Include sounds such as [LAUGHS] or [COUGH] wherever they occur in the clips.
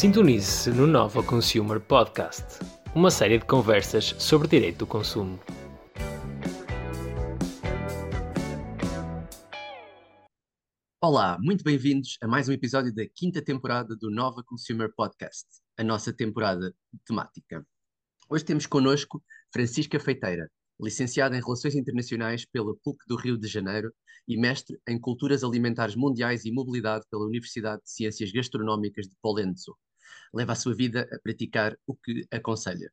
Sintonize-se no Nova Consumer Podcast, uma série de conversas sobre direito do consumo. Olá, muito bem-vindos a mais um episódio da quinta temporada do Nova Consumer Podcast, a nossa temporada temática. Hoje temos connosco Francisca Feiteira, licenciada em Relações Internacionais pela PUC do Rio de Janeiro e mestre em Culturas Alimentares Mundiais e Mobilidade pela Universidade de Ciências Gastronómicas de Polenzo. Leva a sua vida a praticar o que aconselha.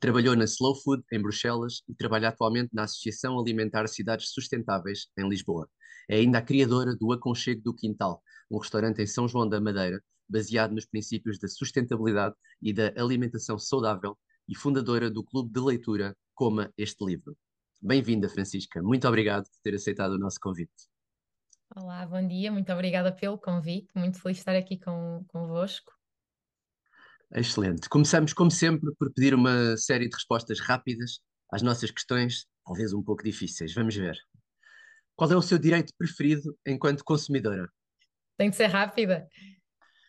Trabalhou na Slow Food em Bruxelas e trabalha atualmente na Associação Alimentar Cidades Sustentáveis em Lisboa. É ainda a criadora do Aconchego do Quintal, um restaurante em São João da Madeira, baseado nos princípios da sustentabilidade e da alimentação saudável e fundadora do Clube de Leitura Coma Este Livro. Bem-vinda, Francisca. Muito obrigado por ter aceitado o nosso convite. Olá, bom dia. Muito obrigada pelo convite. Muito feliz de estar aqui com, convosco. Excelente. Começamos, como sempre, por pedir uma série de respostas rápidas às nossas questões, talvez um pouco difíceis. Vamos ver. Qual é o seu direito preferido enquanto consumidora? Tem de ser rápida.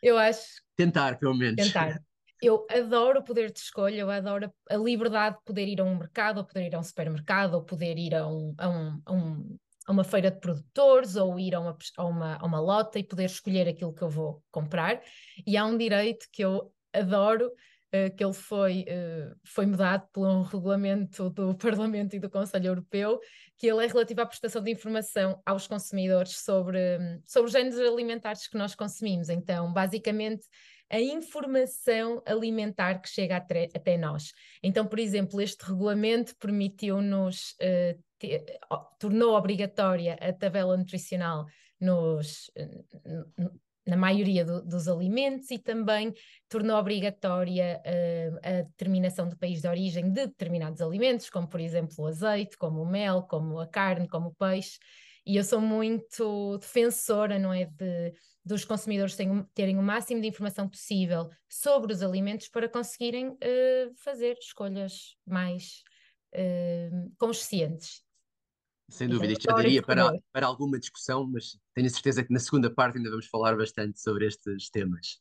Eu acho. Tentar, pelo menos. Tentar. Eu adoro o poder de escolha, eu adoro a liberdade de poder ir a um mercado, ou poder ir a um supermercado, ou poder ir a, um, a, um, a, um, a uma feira de produtores, ou ir a uma, a, uma, a uma lota e poder escolher aquilo que eu vou comprar. E há um direito que eu adoro, uh, que ele foi, uh, foi mudado por um regulamento do [LAUGHS] Parlamento e do Conselho Europeu, que ele é relativo à prestação de informação aos consumidores sobre, sobre os géneros alimentares que nós consumimos. Então, basicamente, a informação alimentar que chega até, nós. Então, por exemplo, este regulamento permitiu-nos, uh, tornou obrigatória a tabela nutricional nos, na maioria do, dos alimentos e também tornou obrigatória uh, a determinação do país de origem de determinados alimentos, como por exemplo o azeite, como o mel, como a carne, como o peixe. E eu sou muito defensora, não é, de, dos consumidores terem, terem o máximo de informação possível sobre os alimentos para conseguirem uh, fazer escolhas mais uh, conscientes sem dúvida, isto já daria para, para alguma discussão, mas tenho a certeza que na segunda parte ainda vamos falar bastante sobre estes temas.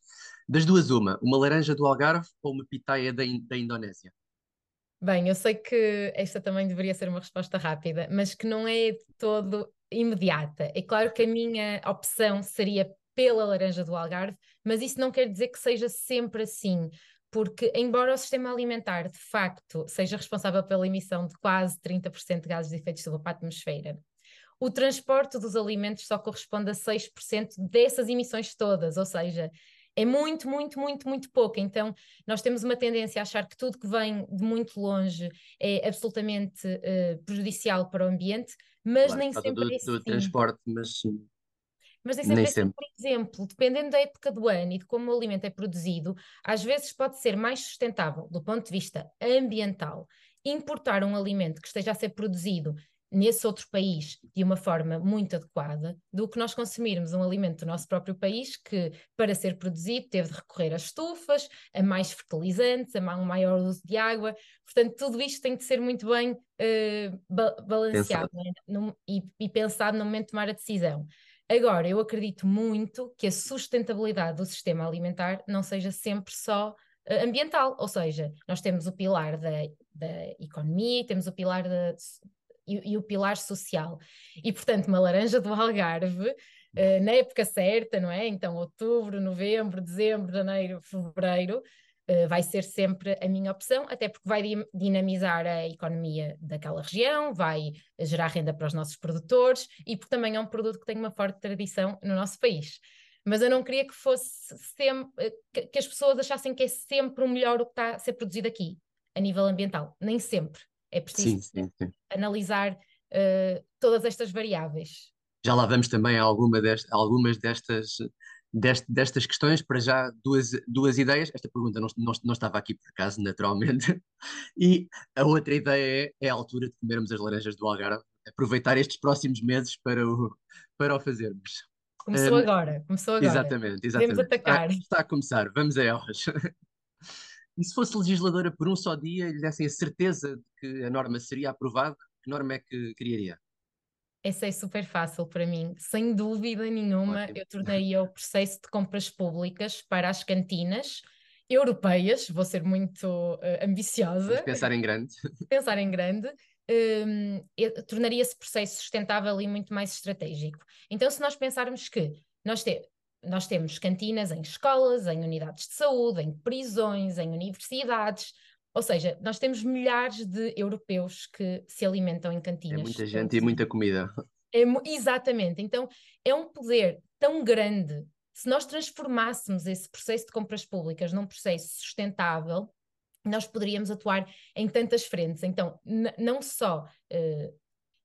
Das duas, uma, uma laranja do Algarve ou uma pitaia da, da Indonésia? Bem, eu sei que esta também deveria ser uma resposta rápida, mas que não é de todo imediata. É claro que a minha opção seria pela laranja do Algarve, mas isso não quer dizer que seja sempre assim, porque, embora o sistema alimentar de facto seja responsável pela emissão de quase 30% de gases de efeito de estufa para a atmosfera, o transporte dos alimentos só corresponde a 6% dessas emissões todas, ou seja, é muito, muito, muito, muito pouco. Então, nós temos uma tendência a achar que tudo que vem de muito longe é absolutamente uh, prejudicial para o ambiente, mas claro, nem sempre do, é assim. do transporte, mas mas nem sempre, nem é assim, sempre. por exemplo, dependendo da época do ano e de como o alimento é produzido, às vezes pode ser mais sustentável do ponto de vista ambiental importar um alimento que esteja a ser produzido nesse outro país de uma forma muito adequada do que nós consumirmos um alimento do nosso próprio país que, para ser produzido, teve de recorrer a estufas, a mais fertilizantes, a um maior uso de água. Portanto, tudo isto tem de ser muito bem uh, ba balanceado né? e, e pensado no momento de tomar a decisão. Agora, eu acredito muito que a sustentabilidade do sistema alimentar não seja sempre só uh, ambiental, ou seja, nós temos o pilar da, da economia, temos o pilar da, e, e, o pilar social. E, portanto, uma laranja do Algarve, uh, na época certa, não é? Então, outubro, novembro, dezembro, janeiro, fevereiro, eh, vai ser sempre a minha opção, até porque vai dinamizar a economia daquela região, vai gerar renda para os nossos produtores e porque também é um produto que tem uma forte tradição no nosso país. Mas eu não queria que fosse sempre, que as pessoas achassem que é sempre o melhor o que está a ser produzido aqui, a nível ambiental. Nem sempre. É preciso sim, sim, sim. analisar uh, todas estas variáveis. Já lá vamos também a alguma dest, algumas destas deste, destas questões, para já duas, duas ideias. Esta pergunta não, não, não estava aqui por acaso, naturalmente. [LAUGHS] E a outra ideia é, é a altura de comermos as laranjas do Algarve, aproveitar estes próximos meses para o, para o fazermos. Começou um, agora, começou agora. Exatamente, exatamente. Podemos atacar. Está, está a começar, vamos a elas. [LAUGHS] E se fosse legisladora por um só dia e lhe dessem a certeza de que a norma seria aprovada, que norma é que criaria? Essa é super fácil para mim. Sem dúvida nenhuma, Ótimo. eu tornaria o processo de compras públicas para as cantinas europeias, vou ser muito uh, ambiciosa. Vamos pensar em grande. [LAUGHS] Pensar em grande. Um, tornaria esse processo sustentável e muito mais estratégico. Então, se nós pensarmos que nós, te, nós temos cantinas em escolas, em unidades de saúde, em prisões, em universidades, ou seja, nós temos milhares de europeus que se alimentam em cantinas. É muita gente e muita comida. É, exatamente. Então, é um poder tão grande. Se nós transformássemos esse processo de compras públicas num processo sustentável, nós poderíamos atuar em tantas frentes. Então, não só uh,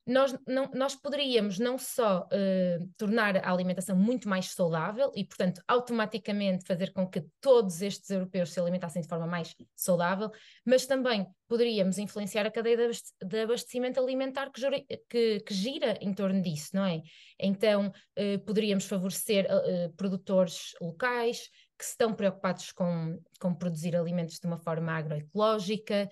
nós, não, nós poderíamos não só uh, tornar a alimentação muito mais saudável e, portanto, automaticamente fazer com que todos estes europeus se alimentassem de forma mais saudável, mas também poderíamos influenciar a cadeia de abastecimento alimentar que, que, que gira em torno disso, não é? Então, uh, poderíamos favorecer uh, produtores locais que estão preocupados com, com produzir alimentos de uma forma agroecológica.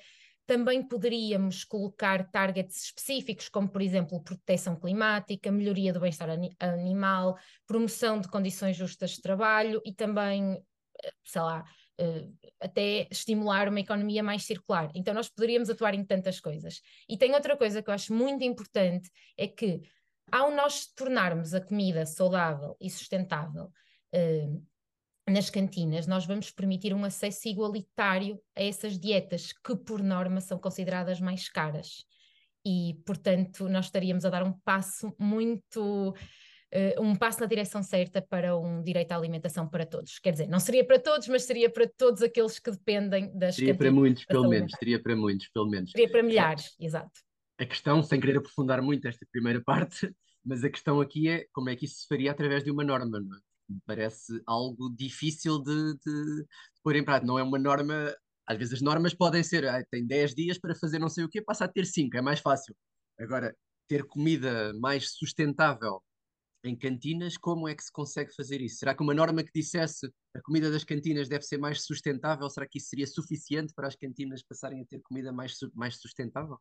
Também poderíamos colocar targets específicos, como, por exemplo, proteção climática, melhoria do bem-estar animal, promoção de condições justas de trabalho e também, eh, sei lá, eh, até estimular uma economia mais circular. Então, nós poderíamos atuar em tantas coisas. E tem outra coisa que eu acho muito importante: é que, ao nós tornarmos a comida saudável e sustentável, eh, nas cantinas, nós vamos permitir um acesso igualitário a essas dietas que, por norma, são consideradas mais caras. E, portanto, nós estaríamos a dar um passo muito. Uh, um passo na direção certa para um direito à alimentação para todos. Quer dizer, não seria para todos, mas seria para todos aqueles que dependem das Seria para muitos, pelo menos. Seria para muitos, pelo menos. Seria para milhares, é. exato. A questão, sem querer aprofundar muito esta primeira [LAUGHS] parte, mas a questão aqui é como é que isso se faria através de uma norma, não é? Parece algo difícil de, de, de pôr em prática. Não é uma norma. Às vezes as normas podem ser, ah, tem 10 dias para fazer não sei o quê, passa a ter 5, é mais fácil. Agora, ter comida mais sustentável em cantinas, como é que se consegue fazer isso? Será que uma norma que dissesse a comida das cantinas deve ser mais sustentável, será que isso seria suficiente para as cantinas passarem a ter comida mais, mais sustentável?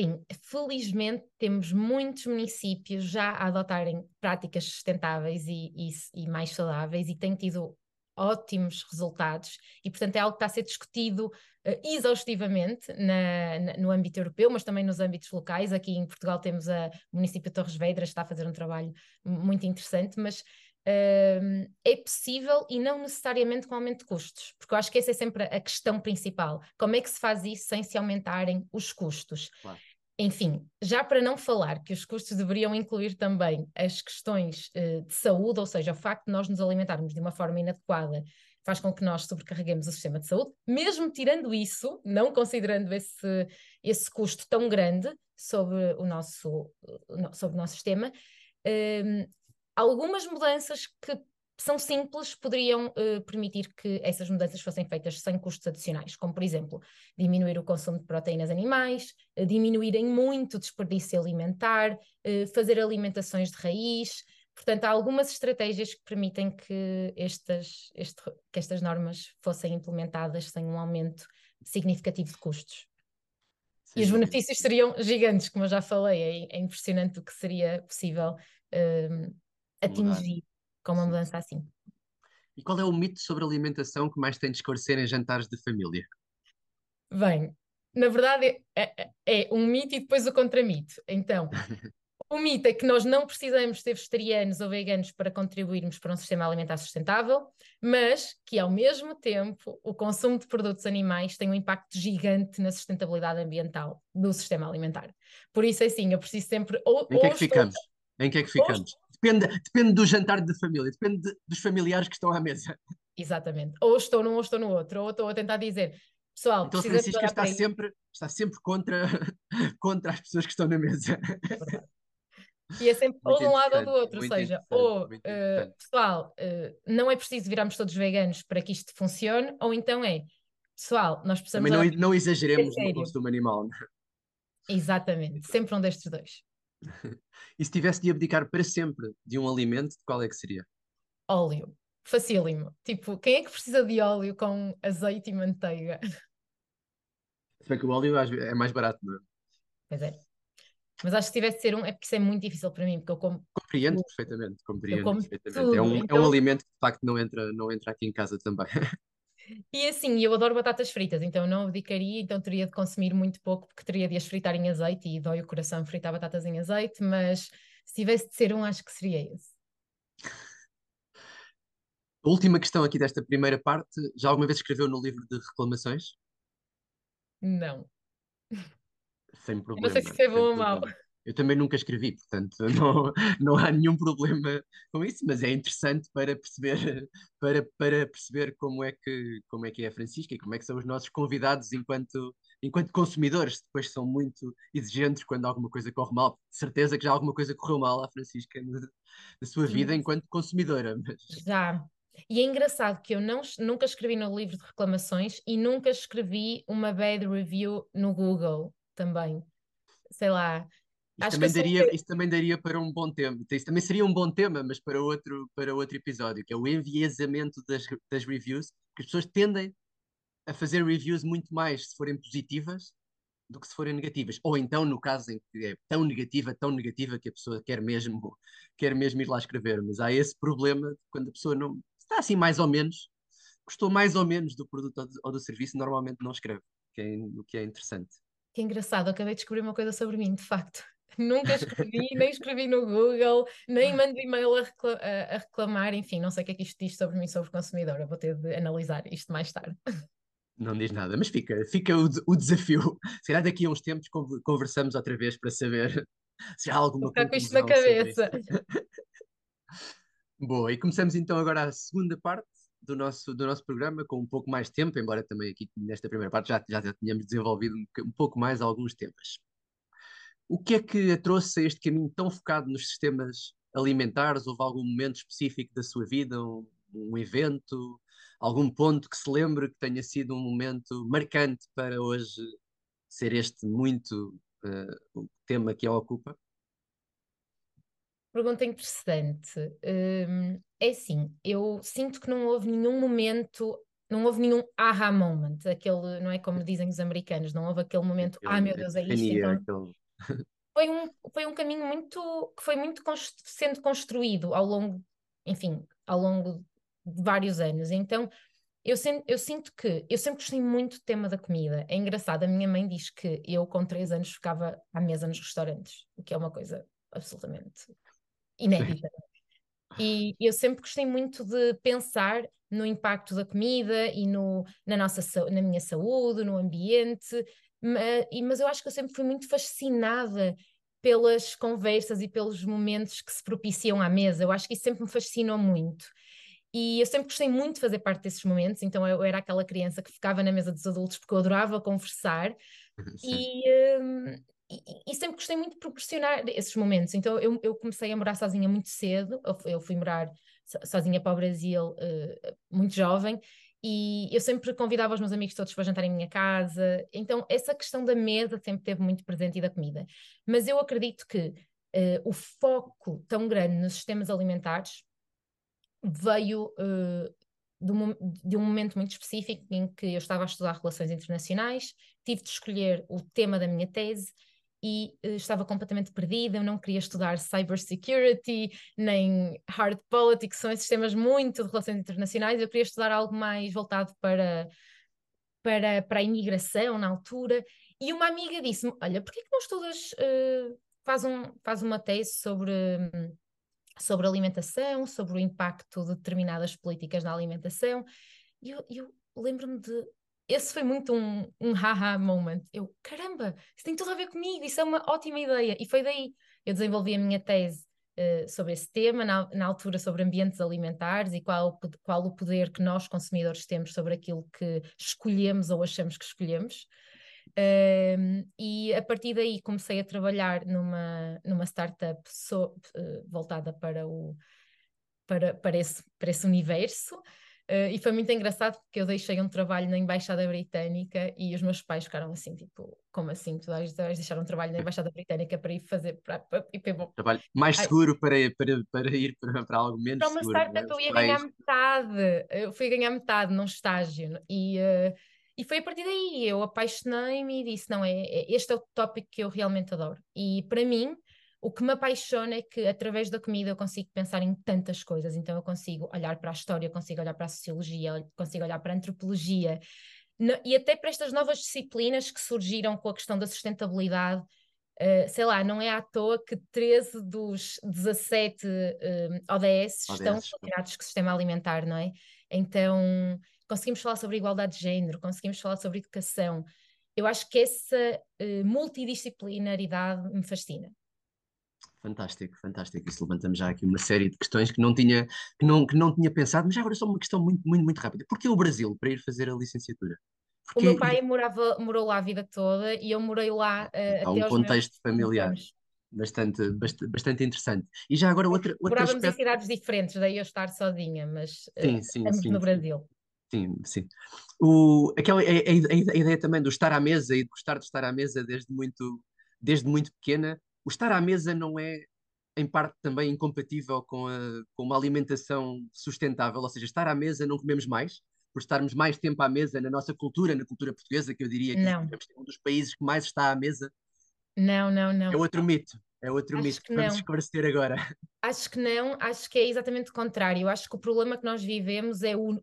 Sim, felizmente temos muitos municípios já a adotarem práticas sustentáveis e, e, e mais saudáveis e têm tido ótimos resultados e, portanto, é algo que está a ser discutido uh, exaustivamente na, na, no âmbito europeu, mas também nos âmbitos locais. Aqui em Portugal temos a, município de Torres Vedras, está a fazer um trabalho muito interessante, mas uh, é possível e não necessariamente com aumento de custos, porque eu acho que essa é sempre a questão principal. Como é que se faz isso sem se aumentarem os custos? Claro. Enfim, já para não falar que os custos deveriam incluir também as questões uh, de saúde, ou seja, o facto de nós nos alimentarmos de uma forma inadequada faz com que nós sobrecarreguemos o sistema de saúde, mesmo tirando isso, não considerando esse, esse custo tão grande sobre o nosso, sobre o nosso sistema, uh, algumas mudanças que são simples, poderiam uh, permitir que essas mudanças fossem feitas sem custos adicionais, como, por exemplo, diminuir o consumo de proteínas animais, uh, diminuírem muito o desperdício alimentar, uh, fazer alimentações de raiz. Portanto, há algumas estratégias que permitem que estas, este, que estas normas fossem implementadas sem um aumento significativo de custos. Sim. E os benefícios seriam gigantes, como eu já falei, é, é impressionante o que seria possível atingir com uma mudança assim. E qual é o mito sobre alimentação que mais tem de esclarecer em jantares de família? Bem, na verdade é, é, é um mito e depois o contramito. Então, [LAUGHS] o mito é que nós não precisamos ser vegetarianos ou veganos para contribuirmos para um sistema alimentar sustentável, mas que ao mesmo tempo o consumo de produtos animais tem um impacto gigante na sustentabilidade ambiental do sistema alimentar. Por isso, é assim, eu preciso sempre. Ou, em que é que ficamos? Em que é que ficamos? Depende, depende do jantar de família, depende de, dos familiares que estão à mesa. Exatamente. Ou estou num ou estou no outro, ou estou a tentar dizer, pessoal, então Francisca está sempre, está sempre contra, [LAUGHS] contra as pessoas que estão na mesa. É e é sempre ou de um lado ou do outro, ou seja, ou uh, pessoal, uh, não é preciso virarmos todos veganos para que isto funcione, ou então é pessoal, nós precisamos. Também não, não exageremos no consumo animal. Não? É? Exatamente, sempre um destes dois. [LAUGHS] e se tivesse de abdicar para sempre de um alimento, qual é que seria? Óleo. Facílimo. Tipo, quem é que precisa de óleo com azeite e manteiga? Se bem que o óleo é mais barato, não é? Pois é. Mas acho que se tivesse de ser um, é porque isso é muito difícil para mim, porque eu como. Compreendo tudo. perfeitamente, compreendo perfeitamente. É um, então... é um alimento que de facto não entra, não entra aqui em casa também. [LAUGHS] E assim, eu adoro batatas fritas, então não abdicaria, então teria de consumir muito pouco, porque teria de as fritar em azeite e dói o coração fritar batatas em azeite, mas se tivesse de ser um, acho que seria esse. A última questão aqui desta primeira parte, já alguma vez escreveu no livro de reclamações? Não. Sem problema. Não sei se escreveu ou mal. Eu também nunca escrevi, portanto [LAUGHS] não, não há nenhum problema com isso, mas é interessante para perceber, [LAUGHS] para, para perceber como, é que, como é que é a Francisca e como é que são os nossos convidados enquanto, enquanto consumidores. Depois são muito exigentes quando alguma coisa corre mal. De certeza que já alguma coisa correu mal à Francisca na, na sua Sim. vida enquanto consumidora. Mas... Já. E é engraçado que eu não, nunca escrevi no livro de reclamações e nunca escrevi uma bad review no Google também. Sei lá, isto também, daria, isto também daria para um bom tema. Isso também seria um bom tema, mas para outro, para outro episódio, que é o enviesamento das, das reviews, que as pessoas tendem a fazer reviews muito mais se forem positivas do que se forem negativas. Ou então, no caso em que é tão negativa, tão negativa, que a pessoa quer mesmo, [LAUGHS] quer mesmo ir lá escrever. Mas há esse problema quando a pessoa não está assim mais ou menos, gostou mais ou menos do produto ou do serviço, normalmente não escreve, que é, o que é interessante. Que engraçado, acabei de descobrir uma coisa sobre mim, de facto. Nunca escrevi, nem escrevi no Google, nem mando e-mail a, recla a, reclamar, enfim, não sei o que é que isto diz sobre mim, sobre consumidora, vou ter de analisar isto mais tarde. Não diz nada, mas fica, fica o, o desafio. Se calhar daqui a uns tempos conversamos outra vez para saber [LAUGHS] se há alguma Está com isto na cabeça. Boa, e começamos então agora a segunda parte do nosso, do nosso programa com um pouco mais de tempo, embora também aqui nesta primeira parte já, já, já tínhamos desenvolvido um, um pouco mais alguns temas. O que é que a trouxe a este caminho tão focado nos sistemas alimentares? Houve algum momento específico da sua vida, um, um evento, algum ponto que se lembre que tenha sido um momento marcante para hoje ser este muito uh, o tema que a ocupa? Pergunta interessante. Um, é assim, eu sinto que não houve nenhum momento, não houve nenhum aha moment, aquele, não é como dizem os americanos, não houve aquele momento, ah meu Deus, é isto, então, foi um, foi um caminho muito que foi muito sendo construído ao longo, enfim, ao longo de vários anos. Então, eu, eu sinto que eu sempre gostei muito do tema da comida. É engraçado, a minha mãe diz que eu com três anos ficava à mesa nos restaurantes, o que é uma coisa absolutamente inédita. E eu sempre gostei muito de pensar no impacto da comida e no, na, nossa, na minha saúde, no ambiente, mas eu acho que eu sempre fui muito fascinada pelas conversas e pelos momentos que se propiciam à mesa. Eu acho que isso sempre me fascinou muito. E eu sempre gostei muito de fazer parte desses momentos, então eu era aquela criança que ficava na mesa dos adultos porque eu adorava conversar e, um, e, e, sempre gostei muito de proporcionar esses momentos. Então eu, eu comecei a morar sozinha muito cedo, eu, eu fui morar sozinha para o Brasil uh, muito jovem e eu sempre convidava os meus amigos todos para jantar em minha casa. Então, essa questão da mesa sempre teve muito presente e da comida. Mas eu acredito que uh, o foco tão grande nos sistemas alimentares veio uh, de, um, de um momento muito específico em que eu estava a estudar relações internacionais, tive de escolher o tema da minha tese e uh, estava completamente perdida, eu não queria estudar cybersecurity, nem hard politics, são esses temas muito de relações internacionais, eu queria estudar algo mais voltado para, para, para a imigração na altura, e uma amiga disse-me, olha, porquê que não estudas, uh, faz, um, faz uma tese sobre... sobre alimentação, sobre o impacto de determinadas políticas na alimentação, e eu, eu lembro-me de esse foi muito um, um haha moment. Eu, caramba, isso tem tudo a ver comigo, isso é uma ótima ideia. E foi daí. Eu desenvolvi a minha tese uh, sobre esse tema, na, na, altura sobre ambientes alimentares e qual, qual o poder que nós, consumidores, temos sobre aquilo que escolhemos ou achamos que escolhemos. Uh, e a partir daí comecei a trabalhar numa, numa startup so, uh, voltada para, o, para, para, esse, para esse universo. Uh, e foi muito engraçado porque eu deixei um trabalho na Embaixada Britânica e os meus pais ficaram assim, tipo, como assim? Tu vais, deixar um trabalho na Embaixada Britânica para ir fazer para, para, para, trabalho mais seguro para, para, para ir para, para algo menos seguro. Para uma startup né? eu ia ganhar metade, eu fui ganhar metade num estágio e, uh, e foi a partir daí eu apaixonei-me e disse: não, é, é, este é o tópico que eu realmente adoro. E para mim, o que me apaixona é que através da comida eu consigo pensar em tantas coisas. Então eu consigo olhar para a história, consigo olhar para a sociologia, consigo olhar para a antropologia e até para estas novas disciplinas que surgiram com a questão da sustentabilidade. Uh, sei lá, não é à toa que 13 dos 17 uh, ODS, ODS estão relacionados com o sistema alimentar, não é? Então, conseguimos falar sobre igualdade de género, conseguimos falar sobre educação. Eu acho que essa uh, multidisciplinaridade me fascina. Fantástico, fantástico. Isso levantamos já aqui uma série de questões que não tinha, que não, que não tinha pensado, mas já agora só uma questão muito, muito, muito rápida. Porquê o Brasil para ir fazer a licenciatura? Porque... O meu pai morava, morou lá a vida toda e eu morei lá uh, Há um contexto familiar bastante, bastante, interessante. E já agora outra, outra Morávamos aspecto... em cidades diferentes, daí eu estar sozinha, mas uh, sim, sim, sim, no Brasil. Sim, sim. O, aquela, a, a, a, ideia também do estar à mesa e de gostar de estar à mesa desde muito, desde muito pequena o estar à mesa não é, em parte, também incompatível com, a, com uma alimentação sustentável, ou seja, estar à mesa não comemos mais, por estarmos mais tempo à mesa na nossa cultura, na cultura portuguesa, que eu diria que não. é um dos países que mais está à mesa. Não, não, não. É outro mito. É outro acho mito que, que vamos esclarecer agora. [LAUGHS] Acho que não, acho que é exatamente o contrário. Acho que o problema que nós vivemos é o,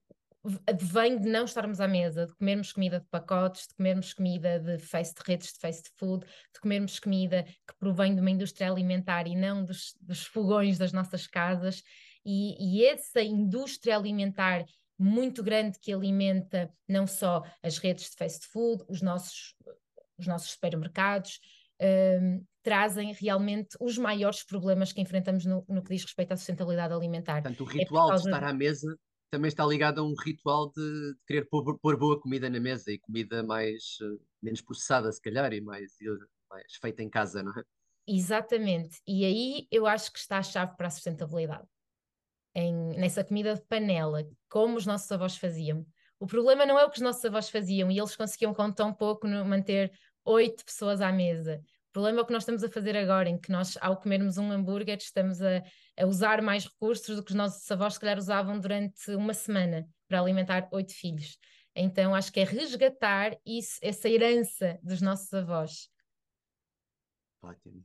vem de não estarmos à mesa, de comermos comida de pacotes, de comermos comida de fast de redes de fast food, de comermos comida que provém de uma indústria alimentar e não dos, dos fogões das nossas casas. E, e essa indústria alimentar muito grande que alimenta não só as redes de fast food, os nossos, os nossos supermercados, um, trazem realmente os maiores problemas que enfrentamos no, no, que diz respeito à sustentabilidade alimentar. Portanto, o é ritual é de estar à mesa também está ligado a um ritual de, de querer pôr, pôr, boa comida na mesa e comida mais uh, menos processada, se calhar, e mais, mais feita em casa, não é? Exatamente. E aí eu acho que está a chave para a sustentabilidade. Em, nessa comida de panela, como os nossos avós faziam. O problema não é o que os nossos avós faziam e eles conseguiam com tão pouco manter oito pessoas à mesa problema é o que nós estamos a fazer agora, em que nós, ao comermos um hambúrguer, estamos a, a usar mais recursos do que os nossos avós, se calhar, usavam durante uma semana para alimentar oito filhos. Então, acho que é resgatar isso, essa herança dos nossos avós. Ótimo.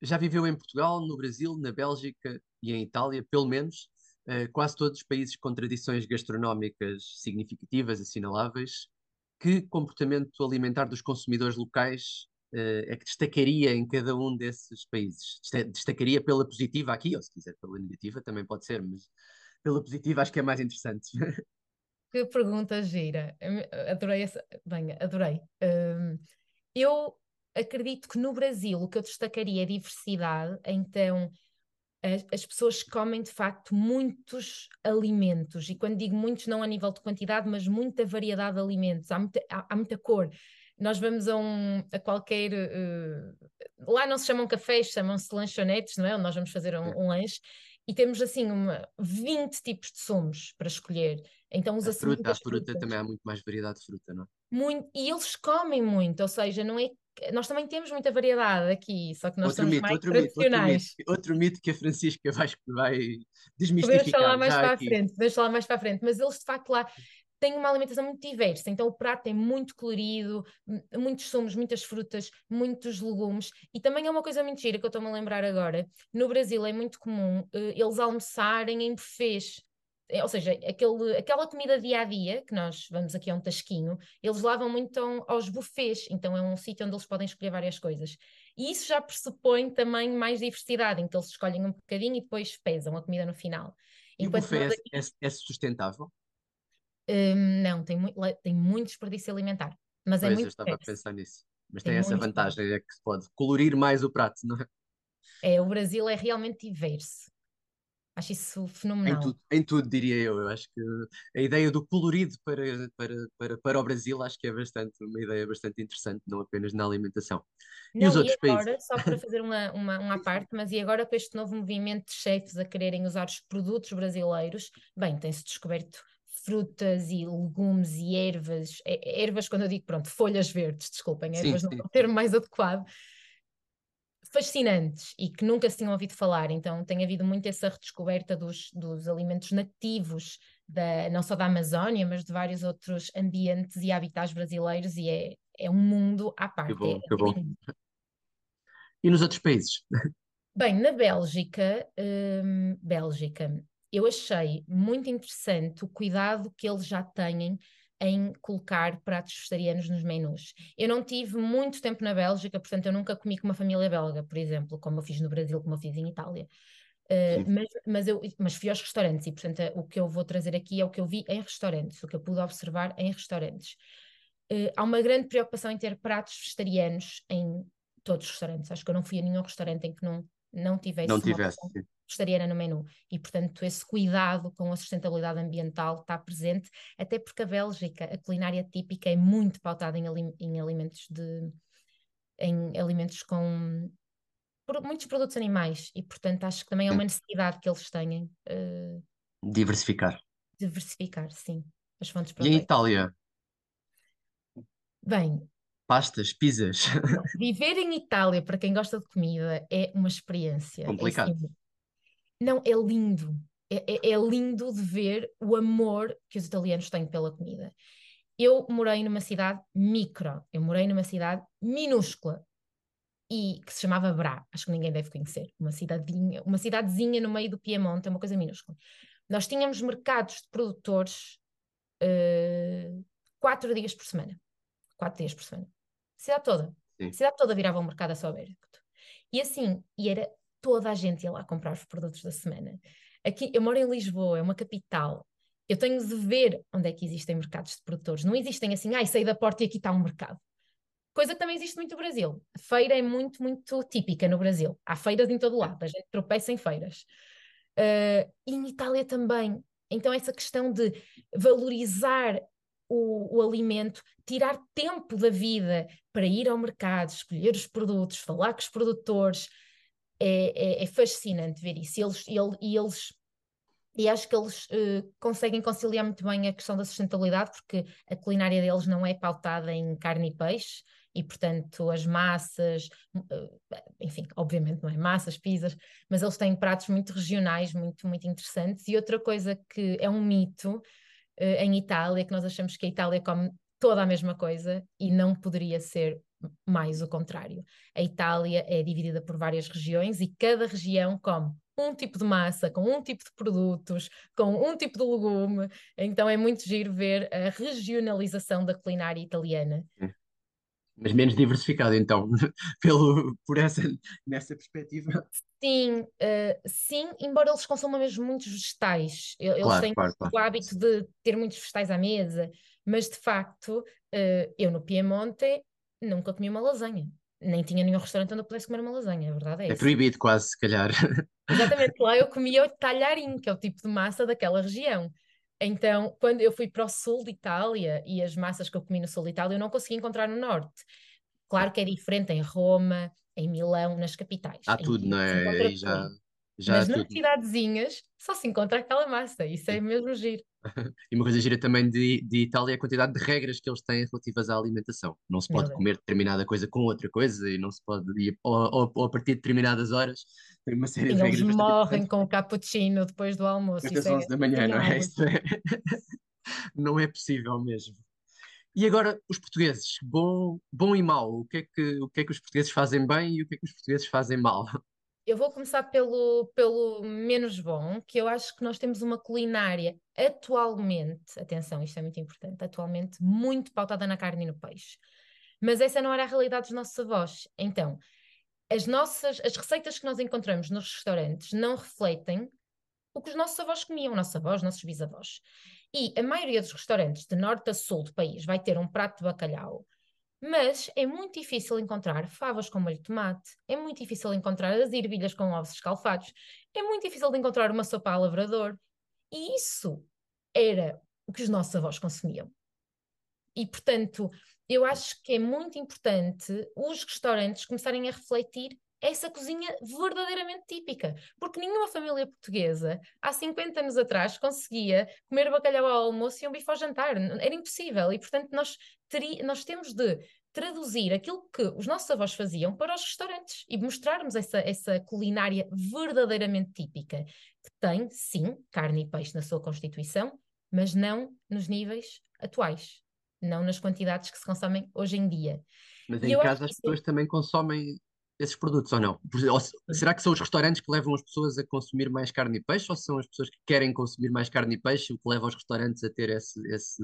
Já viveu em Portugal, no Brasil, na Bélgica e em Itália, pelo menos, uh, quase todos os países com tradições gastronómicas significativas, assinaláveis. Que comportamento alimentar dos consumidores locais é que destacaria em cada um desses países? Destacaria pela positiva aqui, ou se quiser pela negativa também pode ser, mas pela positiva acho que é mais interessante. [LAUGHS] Que pergunta gira. Adorei essa. Bem, adorei. Um, eu acredito que no Brasil o que eu destacaria é diversidade, então as, as, pessoas comem de facto muitos alimentos, e quando digo muitos, não a nível de quantidade, mas muita variedade de alimentos, há muita, há, há muita cor nós vamos a, um, a qualquer. Uh, lá não se chamam cafés, chamam-se lanchonetes, não é? Onde nós vamos fazer um, um lanche e temos assim uma, 20 tipos de sumos para escolher. Então usa-se. A fruta, a fruta também há muito mais variedade de fruta, não é? Muito, e eles comem muito, ou seja, não é nós também temos muita variedade aqui, só que nós outro somos mito, mais outro tradicionais. Mito, outro, mito, outro mito que a Francisca vai, vai desmistificar. Podemos falar mais para aqui. a frente, podemos falar mais para a frente, mas eles de facto lá tem uma alimentação muito diversa, então o prato é muito colorido, muitos sumos, muitas frutas, muitos legumes, e também é uma coisa muito gira que eu estou-me a lembrar agora, no Brasil é muito comum uh, eles almoçarem em buffets, é, ou seja, aquele, aquela comida dia-a-dia, que nós vamos aqui a um tasquinho, eles lavam muito aos buffets, então é um sítio onde eles podem escolher várias coisas. E isso já pressupõe também mais diversidade, em que eles escolhem um bocadinho e depois pesam a comida no final. E Enquanto o buffet aqui... é, é sustentável? Um, não, tem, muito, tem muito desperdício alimentar. Mas é pois, é muito eu estava a pensar nisso. Mas tem, tem essa vantagem, é que se pode colorir mais o prato, não é? É, o Brasil é realmente diverso. Acho isso fenomenal. Em tudo, em tudo, diria eu. Eu acho que a ideia do colorido para, para, para, para o Brasil acho que é bastante, uma ideia bastante interessante, não apenas na alimentação. Não, e os outros e agora, países? Só para fazer uma, uma, uma parte, mas e agora com este novo movimento de chefes a quererem usar os produtos brasileiros, bem, tem-se descoberto frutas e legumes e ervas, ervas quando eu digo, pronto, folhas verdes, desculpem, ervas sim, não é o termo mais adequado, fascinantes e que nunca se tinham ouvido falar. Então tem havido muito essa redescoberta dos, dos alimentos nativos, da, não só da Amazónia, mas de vários outros ambientes e habitats brasileiros, e é, é um mundo à parte. Que bom, é, que bom. E nos outros países? [LAUGHS] Bem, na Bélgica, hum, Bélgica, eu achei muito interessante o cuidado que eles já têm em colocar pratos vegetarianos nos menus. Eu não tive muito tempo na Bélgica, portanto eu nunca comi com uma família belga, por exemplo, como eu fiz no Brasil, como eu fiz em Itália. Uh, mas, mas, eu, mas fui aos restaurantes e, portanto, o que eu vou trazer aqui é o que eu vi em restaurantes, o que eu pude observar em restaurantes. Uh, há uma grande preocupação em ter pratos vegetarianos em todos os restaurantes. Acho que eu não fui a nenhum restaurante em que não, não tivesse, não tivesse vegetariana no menu. E, portanto, esse cuidado com a sustentabilidade ambiental está presente, até porque a Bélgica, a culinária típica é muito pautada em, em alimentos de em alimentos com muitos produtos animais e, portanto, acho que também é uma necessidade que eles têm. Uh, diversificar. Diversificar, sim, as fontes E em Itália? Bem, pastas, pizzas. [LAUGHS] Viver em Itália, para quem gosta de comida, é uma experiência. É Complicado. É assim, não, é lindo. É, é, é, lindo de ver o amor que os italianos têm pela comida. Eu morei numa cidade micro, eu morei numa cidade minúscula e que se chamava Bra, acho que ninguém deve conhecer, uma cidadezinha, uma cidadezinha no meio do Piemonte, é uma coisa minúscula. Nós tínhamos mercados de produtores uh, quatro dias por semana, quatro dias por semana, a cidade toda, a cidade toda virava um mercado a só aberto. E assim, e era toda a gente ia lá comprar os produtos da semana. Aqui, eu moro em Lisboa, é uma capital. Eu tenho de ver onde é que existem mercados de produtores. Não existem assim, ai, ah, saí da porta e aqui está um mercado. Coisa que também existe muito no Brasil. A feira é muito, muito típica no Brasil. Há feiras em todo lado, a gente tropeça em feiras. Uh, e em Itália também. Então, essa questão de valorizar o, o, alimento, tirar tempo da vida para ir ao mercado, escolher os produtos, falar com os produtores, é, é, é fascinante ver isso. E eles, ele, e eles e acho que eles uh, conseguem conciliar muito bem a questão da sustentabilidade, porque a culinária deles não é pautada em carne e peixe, e portanto as massas, uh, enfim, obviamente não é massas, pizzas, mas eles têm pratos muito regionais, muito, muito interessantes. E outra coisa que é um mito uh, em Itália, que nós achamos que a Itália come toda a mesma coisa e não poderia ser mais o contrário. A Itália é dividida por várias regiões e cada região come um tipo de massa, com um tipo de produtos, com um tipo de legume. Então é muito giro ver a regionalização da culinária italiana. Mas menos diversificado, então, [LAUGHS] pelo, por essa, nessa perspectiva. Sim, uh, sim, embora eles consumam mesmo muitos vegetais. Eles claro, têm claro, claro. o hábito de ter muitos vegetais à mesa, mas de facto, uh, eu no Piemonte nunca comi uma lasanha. Nem tinha nenhum restaurante onde eu pudesse comer uma lasanha, a verdade é É proibido quase, se calhar. [LAUGHS] Exatamente, lá eu comia o talharim, que é o tipo de massa daquela região. Então, quando eu fui para o sul de Itália e as massas que eu comi no sul de Itália, eu não consegui encontrar no norte. Claro que é diferente em Roma, em Milão, nas capitais. Há tudo, não é? já, já Mas nas cidadezinhas só se encontra aquela massa, isso é mesmo giro. [LAUGHS] E uma coisa gira também de, de Itália é a quantidade de regras que eles têm relativas à alimentação. Não se pode comer determinada coisa com outra coisa e não se pode ir, ou, ou, ou a partir de determinadas horas tem uma série e de regras. Eles morrem com o cappuccino depois do almoço. Até às 11 é da manhã, não é? Isso é... [LAUGHS] não é possível mesmo. E agora, os portugueses, bom, bom e mau, o que, é que, o que é que os portugueses fazem bem e o que é que os portugueses fazem mal? Eu vou começar pelo, pelo menos bom, que eu acho que nós temos uma culinária atualmente, atenção, isto é muito importante, atualmente muito pautada na carne e no peixe. Mas essa não era a realidade dos nossos avós. Então, as nossas, as receitas que nós encontramos nos restaurantes não refletem o que os nossos avós comiam, nossos avós, nossos bisavós. E a maioria dos restaurantes de norte a sul do país vai ter um prato de bacalhau mas é muito difícil encontrar favas com molho de tomate, é muito difícil encontrar as ervilhas com ovos escalfados, é muito difícil de encontrar uma sopa a lavrador. E isso era o que os nossos avós consumiam. E, portanto, eu acho que é muito importante os restaurantes começarem a refletir essa cozinha verdadeiramente típica. Porque nenhuma família portuguesa, há 50 anos atrás, conseguia comer bacalhau ao almoço e um bife ao jantar. Era impossível. E, portanto, nós, teri, nós temos de traduzir aquilo que os nossos avós faziam para os restaurantes e mostrarmos essa, essa culinária verdadeiramente típica, que tem, sim, carne e peixe na sua constituição, mas não nos níveis atuais, não nas quantidades que se consomem hoje em dia. Mas em casa as pessoas também consomem esses produtos ou não? Ou, será que são os restaurantes que levam as pessoas a consumir mais carne e peixe ou são as pessoas que querem consumir mais carne e peixe o que leva os restaurantes a ter esse. esse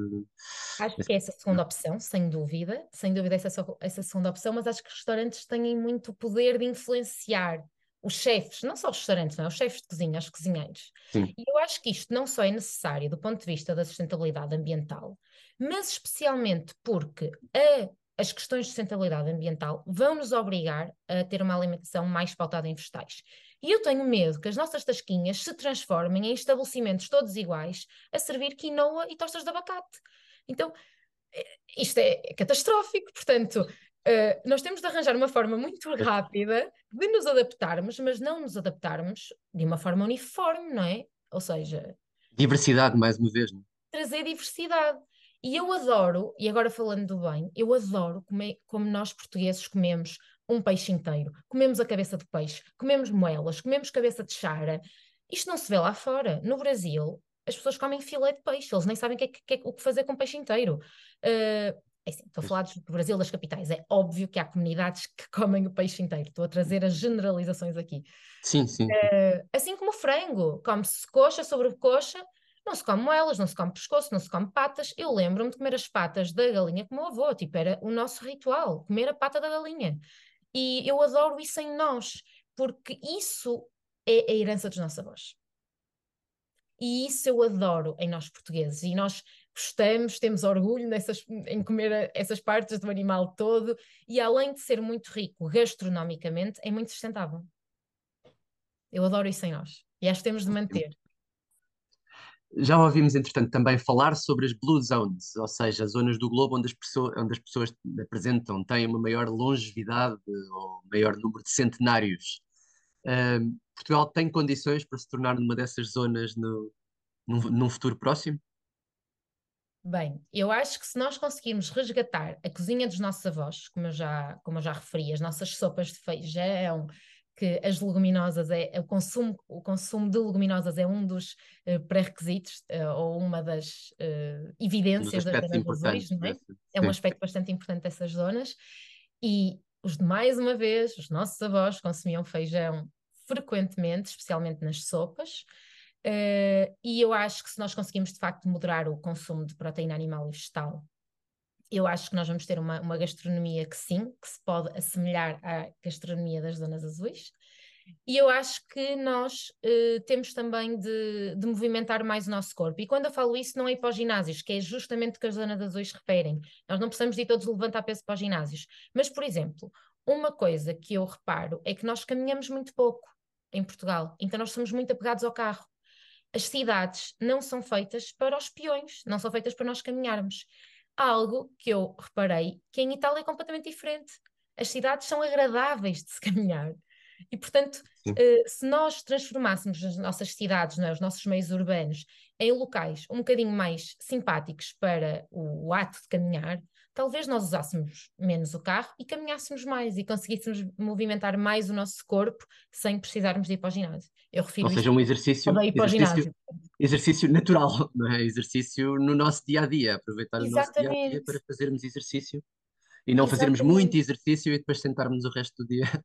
acho esse... que é essa segunda opção, sem dúvida, sem dúvida essa, essa segunda opção, mas acho que os restaurantes têm muito poder de influenciar os chefes, não só os restaurantes, não é? os chefes de cozinha, os cozinheiros. Sim. E eu acho que isto não só é necessário do ponto de vista da sustentabilidade ambiental, mas especialmente porque a as questões de sustentabilidade ambiental vão nos obrigar a ter uma alimentação mais pautada em vegetais. E eu tenho medo que as nossas tasquinhas se transformem em estabelecimentos todos iguais a servir quinoa e tostas de abacate. Então, eh, isto é catastrófico. Portanto, uh, nós temos de arranjar uma forma muito rápida de nos adaptarmos, mas não nos adaptarmos de uma forma uniforme, não é? Ou seja. Diversidade, mais uma vez. Não? É? Trazer diversidade. E eu adoro, e agora falando do bem, eu adoro comer, como nós portugueses comemos um peixe inteiro. Comemos a cabeça de peixe, comemos moelas, comemos cabeça de chara. Isto não se vê lá fora. No Brasil, as pessoas comem filé de peixe, eles nem sabem que é, que é, o que fazer com peixe inteiro. Uh, é assim, estou a falar do Brasil das capitais. É óbvio que há comunidades que [LAUGHS] comem o peixe inteiro. Estou a trazer as generalizações aqui. Sim, sim. Uh, assim como o frango. Come-se coxa sobre coxa não se come moelas, não se come pescoço, não se come patas. Eu lembro-me de comer as patas da galinha com o meu avô, tipo, era o nosso ritual, comer a pata da galinha. E eu adoro isso em nós, porque isso é a herança dos nossos avós. E isso eu adoro em nós portugueses. E nós gostamos, temos orgulho nessas, em comer essas partes do animal todo. E além de ser muito rico gastronomicamente, é muito sustentável. Eu adoro isso em nós. E acho que temos de manter. Já ouvimos, entretanto, também falar sobre as Blue Zones, ou seja, zonas do globo onde as, pessoas, onde as pessoas apresentam, têm uma maior longevidade ou maior número de centenários. Uh, Portugal tem condições para se tornar numa dessas zonas no, num, num futuro próximo? Bem, eu acho que se nós conseguirmos resgatar a cozinha dos nossos avós, como eu já, como eu já referi, as nossas sopas de feijão, que as leguminosas é, é o consumo, o consumo de leguminosas é um dos uh, pré-requisitos uh, ou uma das uh, evidências das azuis, não é? É um aspecto bastante importante dessas zonas. E os mais uma vez, os nossos avós consumiam feijão frequentemente, especialmente nas sopas. e eu acho que se nós conseguimos de facto moderar o consumo de proteína animal e vegetal eu acho que nós vamos ter uma, uma gastronomia que sim, que se pode assemelhar à gastronomia das zonas azuis. E eu acho que nós uh, temos também de, de, movimentar mais o nosso corpo. E quando eu falo isso, não é para os ginásios, que é justamente o que as zonas azuis referem. Nós não precisamos de ir todos levantar peso para os ginásios. Mas, por exemplo, uma coisa que eu reparo é que nós caminhamos muito pouco em Portugal. Então, nós somos muito apegados ao carro. As cidades não são feitas para os peões, não são feitas para nós caminharmos algo que eu reparei que em Itália é completamente diferente. As cidades são agradáveis de se [LAUGHS] caminhar. E, portanto, uh, se nós transformássemos as nossas cidades, é, os nossos meios urbanos, em locais um bocadinho mais simpáticos para o, o, ato de caminhar, talvez nós usássemos menos o carro e caminhássemos mais e conseguíssemos movimentar mais o nosso corpo sem precisarmos de ir para o ginásio. Eu refiro Ou seja, um exercício, exercício, exercício natural, [LAUGHS] não é? Exercício no nosso dia a dia, aproveitar Exatamente. o nosso dia a dia para fazermos exercício e não Exatamente. fazermos muito exercício e depois sentarmos o resto do dia [LAUGHS]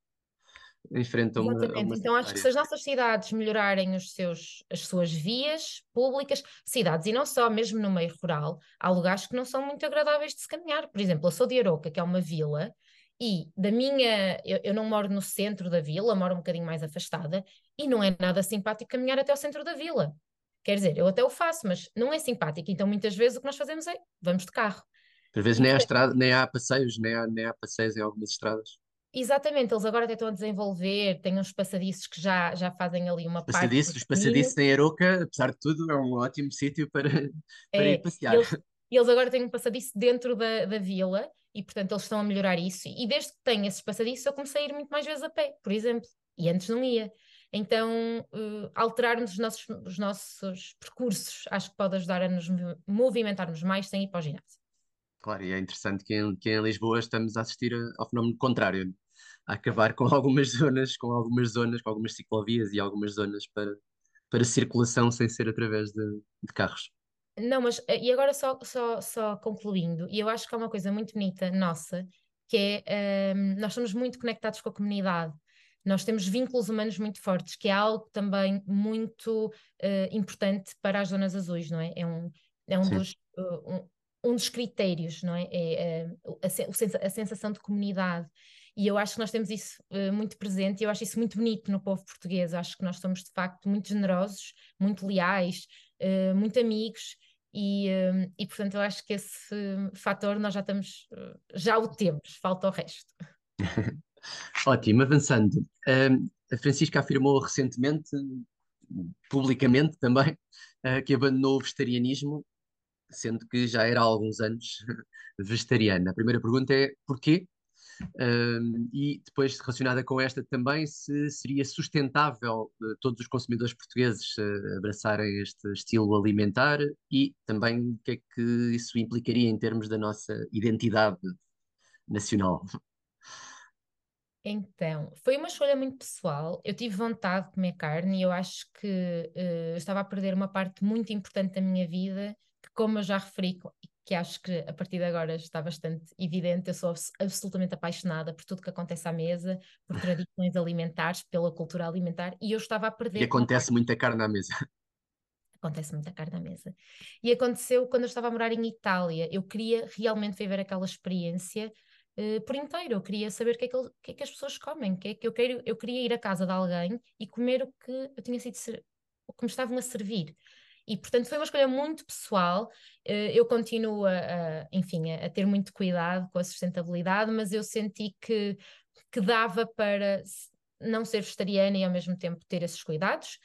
em frente a uma. Exatamente. Uma então acho que se as nossas cidades melhorarem os seus, as suas vias públicas, cidades e não só, mesmo no meio rural, há lugares que não são muito agradáveis de se caminhar. Por exemplo, eu sou de Aroca, que é uma vila e da minha, eu, eu, não moro no centro da vila, moro um bocadinho mais afastada, e não é nada simpático caminhar até o centro da vila. Quer dizer, eu até o faço, mas não é simpático. Então, muitas vezes o que nós fazemos é vamos de carro. Às vezes nem há, estrada, nem há passeios, nem há, nem há passeios em algumas estradas. Exatamente, eles agora até estão a desenvolver, têm uns passadiços que já, já fazem ali uma passadiços, parte. Os passadiços em Aroca, apesar de tudo, é um ótimo sítio para, para é, ir passear. Eles, eles agora têm um passadiço dentro da, da vila e portanto eles estão a melhorar isso. E desde que tenho esses passadiços, eu comecei a ir muito mais vezes a pé, por exemplo, e antes não ia. Então, uh, alterarmos os nossos, os nossos percursos acho que pode ajudar a nos movimentarmos mais sem ir para o ginásio. Claro, e é interessante que em, que em Lisboa estamos a assistir ao fenómeno contrário, a acabar com [LAUGHS] algumas zonas, com algumas zonas, com algumas ciclovias e algumas zonas para, para circulação sem ser através de, de carros. Não, mas eh, e agora só, só, só concluindo, e eu acho que há uma coisa muito bonita nossa, que é um, nós estamos muito conectados com a comunidade, nós temos vínculos humanos muito fortes, que é algo também muito uh, importante para as zonas azuis, não é? É um, é um dos, uh, um, um, dos critérios, não é? É uh, a, a, sensação de comunidade. E eu acho que nós temos isso muito presente e eu acho isso muito bonito no povo português. Eu acho que nós somos, de facto, muito generosos, muito leais, muito amigos e, hum, e portanto eu acho que esse fator nós já estamos, já o temos, falta o resto. [LAUGHS] Ótimo, avançando. A Francisca afirmou recentemente, publicamente também, uh, que abandonou o vegetarianismo, sendo que já era há alguns anos [LAUGHS] vegetariana. A primeira pergunta é porquê? E depois relacionada com esta também, se seria sustentável uh, todos os consumidores portugueses uh, abraçarem este estilo alimentar e também o que é que isso implicaria em termos da nossa identidade nacional. Então, foi uma escolha muito pessoal. Eu tive vontade de comer carne e eu acho que uh, estava a perder uma parte muito importante da minha vida, que, como eu já referi, que acho que a partir de agora está bastante evidente, eu sou absolutamente apaixonada por tudo que acontece à mesa, por [LAUGHS] tradições alimentares, pela cultura alimentar, e eu estava a perder. E acontece muita carne à mesa. [LAUGHS] Acontece muita carne à mesa. E aconteceu quando eu estava a morar em Itália. Eu queria realmente viver aquela experiência uh, por inteiro. Eu queria saber o que, é que, que, é que, as pessoas comem, que é que eu, quero, eu queria ir à casa de alguém e comer o que eu tinha sido o que me estavam a servir. E, portanto, foi uma escolha muito pessoal. Uh, eu continuo, a, a enfim, a, ter muito cuidado com a sustentabilidade, mas eu senti que, que dava para não ser vegetariana e ao mesmo tempo ter esses cuidados.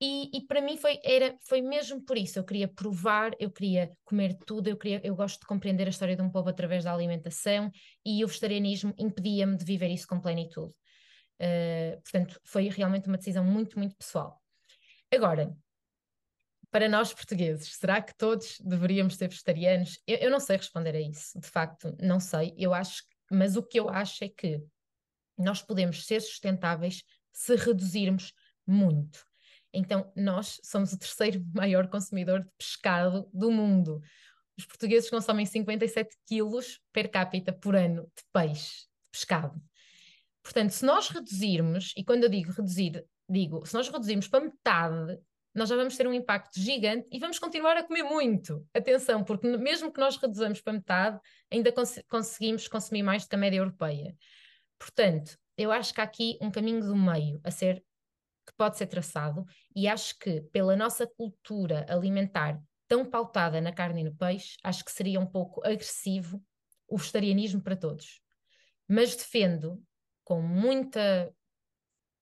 E, e, para mim foi, era, foi mesmo por isso. Eu queria provar, eu queria comer tudo, eu, queria, eu gosto de compreender a história de um povo através da alimentação e o vegetarianismo impedia-me de viver isso com plenitude. Uh, portanto, foi realmente uma decisão muito, muito pessoal. Agora, para nós portugueses, será que todos deveríamos ser vegetarianos? Eu, eu não sei responder a isso, de facto, não sei. Eu acho, mas o que eu acho é que nós podemos ser sustentáveis se reduzirmos muito. Então, nós somos o terceiro [LAUGHS] maior consumidor de pescado do mundo. Os portugueses consomem 57 quilos per capita por ano de peixe, de pescado. Portanto, se nós reduzirmos, e quando eu digo reduzir, digo, se nós reduzirmos para metade, nós já vamos ter um impacto gigante e vamos continuar a comer muito. Atenção, porque mesmo que nós reduzamos para metade, ainda cons conseguimos consumir mais do que a média europeia. Portanto, eu acho que há aqui um caminho do meio a ser pode ser traçado, e acho que pela nossa cultura alimentar tão pautada na carne e no peixe, acho que seria um pouco agressivo o vegetarianismo para todos. Mas defendo com muita,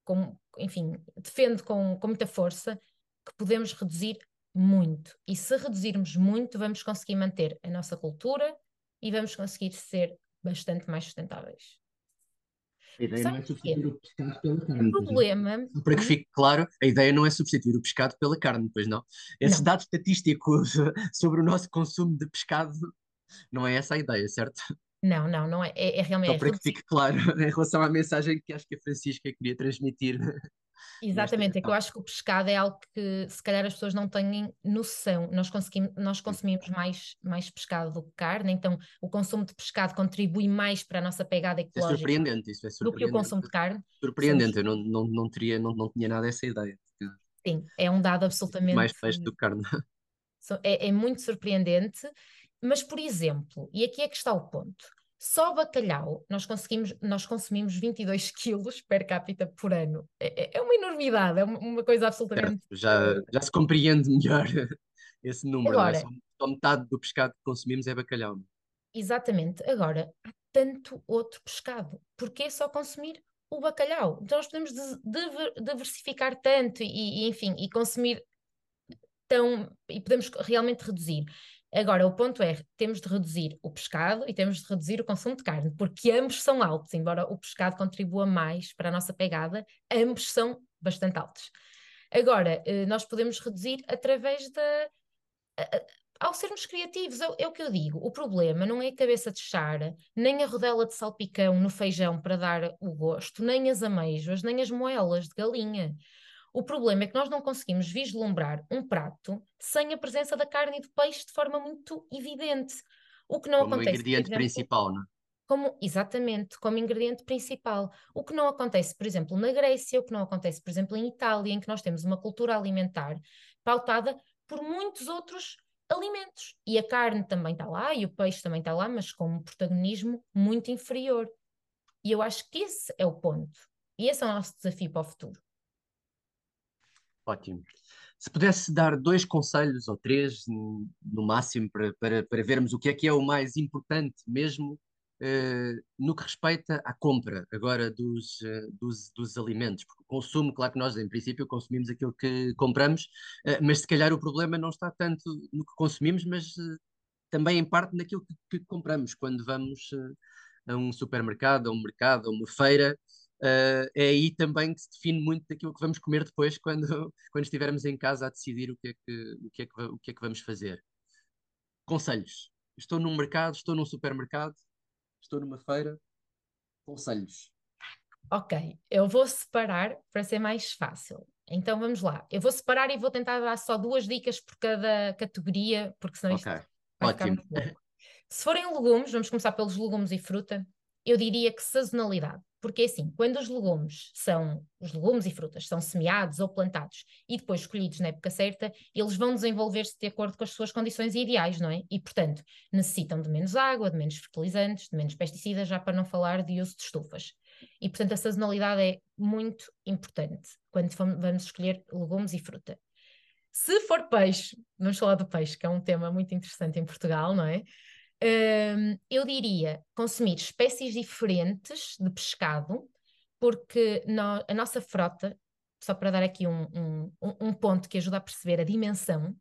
com, enfim, defendo com, com muita força que podemos reduzir muito. E se reduzirmos muito, vamos conseguir manter a nossa cultura e vamos conseguir ser bastante mais sustentáveis. A ideia não é substituir o pescado pela carne. O problema. Para que fique claro, a ideia não é substituir o pescado pela carne, pois não. Esse não. dado estatístico [LAUGHS] sobre o nosso consumo de pescado não é essa a ideia, certo? Não, não, não é. É, é realmente. Só para que fique claro [LAUGHS] em relação à mensagem que acho que a Francisca queria transmitir. Exatamente, é que eu acho que o pescado é algo que se calhar as pessoas não têm noção. Nós, conseguimos, nós consumimos mais, mais pescado do que carne, então o consumo de pescado contribui mais para a nossa pegada ecológica. É surpreendente, isso é surpreendente. Do que o consumo de carne. Surpreendente, eu não, não, não, teria, não, não tinha nada essa ideia. Sim, é um dado absolutamente. Mais peixe do que carne. [LAUGHS] É, é muito surpreendente, mas por exemplo, e aqui é que está o ponto só bacalhau, nós, conseguimos, nós consumimos 22 quilos per capita por ano. É, é, é uma enormidade, é uma coisa absolutamente. Já, já se compreende melhor [LAUGHS] esse número. Agora, é? só, só, metade do pescado que consumimos é bacalhau. Exatamente. Agora, há tanto outro pescado. Porquê só consumir o bacalhau? Então, nós podemos diversificar tanto e, e enfim, e consumir tão. e podemos realmente reduzir. Agora, o ponto é, temos de reduzir o pescado e temos de reduzir o consumo de carne, porque ambos são altos, embora o pescado contribua mais para a nossa pegada, ambos são bastante altos. Agora, eh, nós podemos reduzir através da ao sermos criativos, é, é, o que eu digo. O problema não é a cabeça de chara, nem a rodela de salpicão no feijão para dar o gosto, nem as ameijoas, nem as moelas de galinha. O problema é que nós não conseguimos vislumbrar um prato sem a presença da carne e do peixe de forma muito evidente. O que não como acontece. Como ingrediente exemplo, principal, não é? Como, exatamente, como ingrediente principal. O que não acontece, por exemplo, na Grécia, o que não acontece, por exemplo, em Itália, em que nós temos uma cultura alimentar pautada por muitos outros alimentos. E a carne também está lá, e o peixe também está lá, mas com um protagonismo muito inferior. E eu acho que esse é o ponto. E esse é o nosso desafio para o futuro. Ótimo. Se pudesse dar dois conselhos ou três, no máximo, para, para, para vermos o que é que é o mais importante mesmo Uh, no que respeita à compra agora dos, uh, dos, dos, alimentos, porque o consumo, claro que nós em princípio consumimos aquilo que compramos, uh, mas se calhar o problema não está tanto no que consumimos, mas também em parte naquilo que, que compramos. Quando vamos a um supermercado, a um mercado, a uma feira, é aí também que se define muito daquilo que vamos comer depois [LAUGHS] quando, quando estivermos em casa a decidir o que é que, o que, é que, o que, é que vamos fazer. Conselhos. Estou num mercado, estou num supermercado, estou numa feira, conselhos. Ok, eu vou separar para ser mais fácil. Então vamos lá. Eu vou separar e vou tentar dar só duas dicas por cada categoria, porque senão isto okay. vai Ótimo. ficar muito Se forem legumes, vamos começar pelos legumes e fruta, eu diria que sazonalidade. Porque assim, quando os legumes são, os legumes e frutas são semeados ou plantados e depois escolhidos na época certa, eles vão desenvolver-se de acordo com as suas condições ideais, não é? E, portanto, necessitam de menos água, de menos fertilizantes, de menos pesticidas, já para não falar de uso de estufas. E, portanto, a sazonalidade é muito importante quando vamos escolher legumes e fruta. Se for peixe, vamos falar do peixe, que é um tema muito interessante em Portugal, não é? Eu diria consumir espécies diferentes de pescado, porque no, a nossa frota, só para dar aqui um, um, um, ponto que ajuda a perceber a dimensão,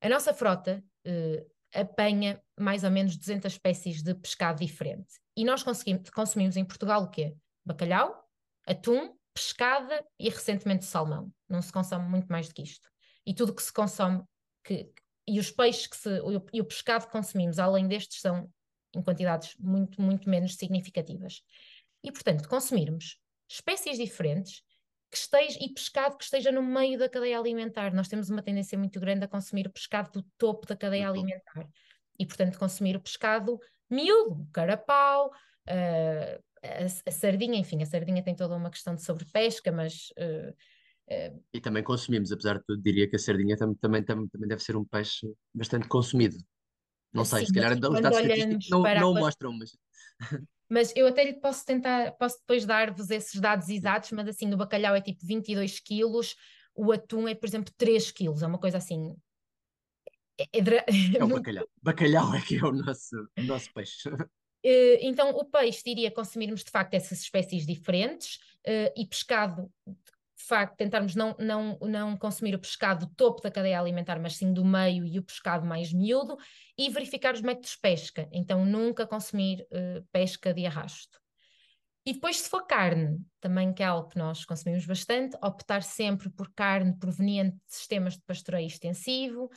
a nossa frota uh, apanha mais ou menos 200 espécies de pescado diferente. E nós consumimos em Portugal o quê? Bacalhau, atum, pescada e recentemente salmão. Não se consome muito mais do que isto. E tudo que se consome, que, e os peixes que se, o, e o pescado que consumimos, além destes, são em quantidades muito, muito menos significativas. E, portanto, consumirmos espécies diferentes que esteja, e pescado que esteja no meio da cadeia alimentar. Nós temos uma tendência muito grande a consumir o pescado do topo da cadeia alimentar. E, portanto, consumir o pescado miúdo, o carapau, uh, a, a, sardinha, enfim, a sardinha tem toda uma questão de sobrepesca, mas uh, e também consumimos, apesar de tudo, diria que a sardinha também, também, também deve ser um peixe bastante consumido. Não sei, Sim, se calhar os dados estatísticos não, não mostram, mas. [LAUGHS] Mas eu até lhe posso tentar, posso depois dar-vos esses dados exatos, mas assim, o bacalhau é tipo 22 quilos, o atum é, por exemplo, 3 quilos, é uma coisa assim. É, é, [LAUGHS] é o bacalhau. Bacalhau é que é o nosso, o nosso peixe. [LAUGHS] Eh, então, o peixe, diria consumirmos de facto essas espécies diferentes uh, e pescado de facto, tentarmos não, não, não consumir o pescado do topo da cadeia alimentar, mas sim do meio e o pescado mais miúdo, e verificar os métodos de pesca. Então, nunca consumir uh, pesca de arrasto. E depois, se for carne, também que é algo que nós consumimos bastante, optar sempre por carne proveniente de sistemas de pastoreio extensivo,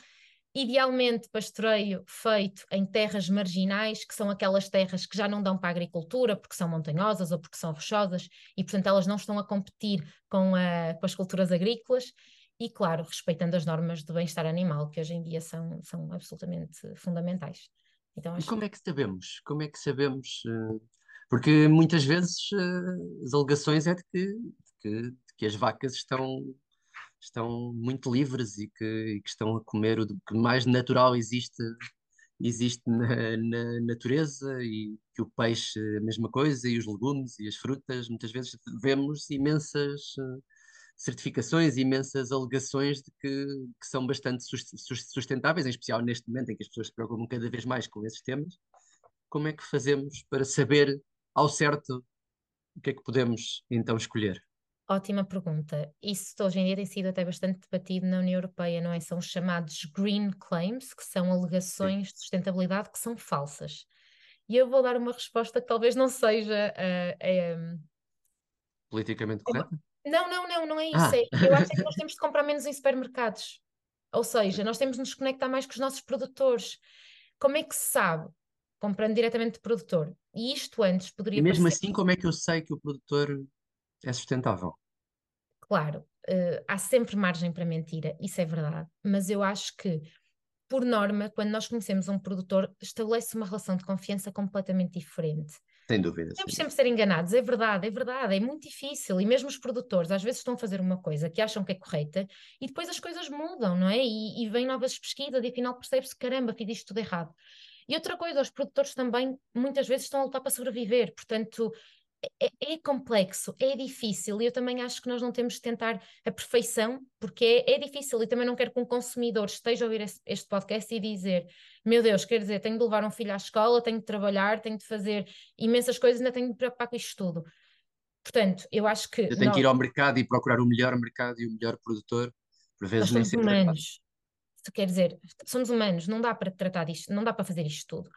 idealmente pastoreio feito em terras marginais, que são aquelas terras que já não dão para a agricultura porque são montanhosas ou porque são rochosas e, portanto, elas não estão a competir com, a, com as culturas agrícolas. E, claro, respeitando as normas de bem-estar animal, que hoje em dia são, são absolutamente fundamentais. Então, acho... Como é que sabemos? Como é que sabemos? Eh, porque muitas vezes eh, as alegações é de que, de que, de que as vacas estão estão muito livres e que, e que estão a comer o que mais natural existe existe na, na, natureza e que o peixe a mesma coisa e os legumes e as frutas muitas vezes vemos imensas eh, certificações, imensas alegações de que, que são bastante sustentáveis, em especial neste momento em que as pessoas se preocupam cada vez mais com esses temas. Como é que fazemos para saber ao certo o que é que podemos então escolher? Ótima pergunta. Isso hoje em dia tem sido até bastante debatido na União Europeia, não é? São os chamados green claims, que são alegações de sustentabilidade que são falsas. E eu vou dar uma resposta que talvez não seja uh, politicamente correta? Não, não, não, não é isso. Ah. É, eu acho que nós [LAUGHS] temos de comprar menos em supermercados. Ou seja, nós temos de nos conectar mais com os nossos produtores. Como é que se sabe? Comprando diretamente do produtor. E isto antes poderia. E mesmo parecer... assim, como é que eu sei que o produtor é sustentável? Claro, uh, há sempre margem para mentira, isso é verdade, mas eu acho que por norma, quando nós conhecemos um produtor, estabelece uma relação de confiança completamente diferente. Sem dúvida. Temos sempre ser enganados, é verdade, é verdade, é muito difícil. E mesmo os produtores às vezes estão a fazer uma coisa que acham que é correta e depois as coisas mudam, não é? E, e vêm novas pesquisas e afinal percebe-se: caramba, fiz isto tudo errado. E outra coisa, os produtores também muitas vezes estão a lutar para sobreviver, portanto, é, é, complexo, é difícil, e eu também acho que nós não temos de tentar a perfeição, porque é, é difícil, e também não quero que um consumidor esteja a ouvir este, este podcast e dizer: Meu Deus, quer dizer, tenho de levar um filho à escola, tenho de trabalhar, tenho de fazer imensas coisas, ainda tenho de me preocupar com isto tudo. Portanto, eu acho que. Eu tenho nós... que ir ao mercado e procurar o melhor mercado e o melhor produtor, por vezes nem sempre. É humanos. Quer dizer, somos humanos, não dá para tratar disto, não dá para fazer isto tudo.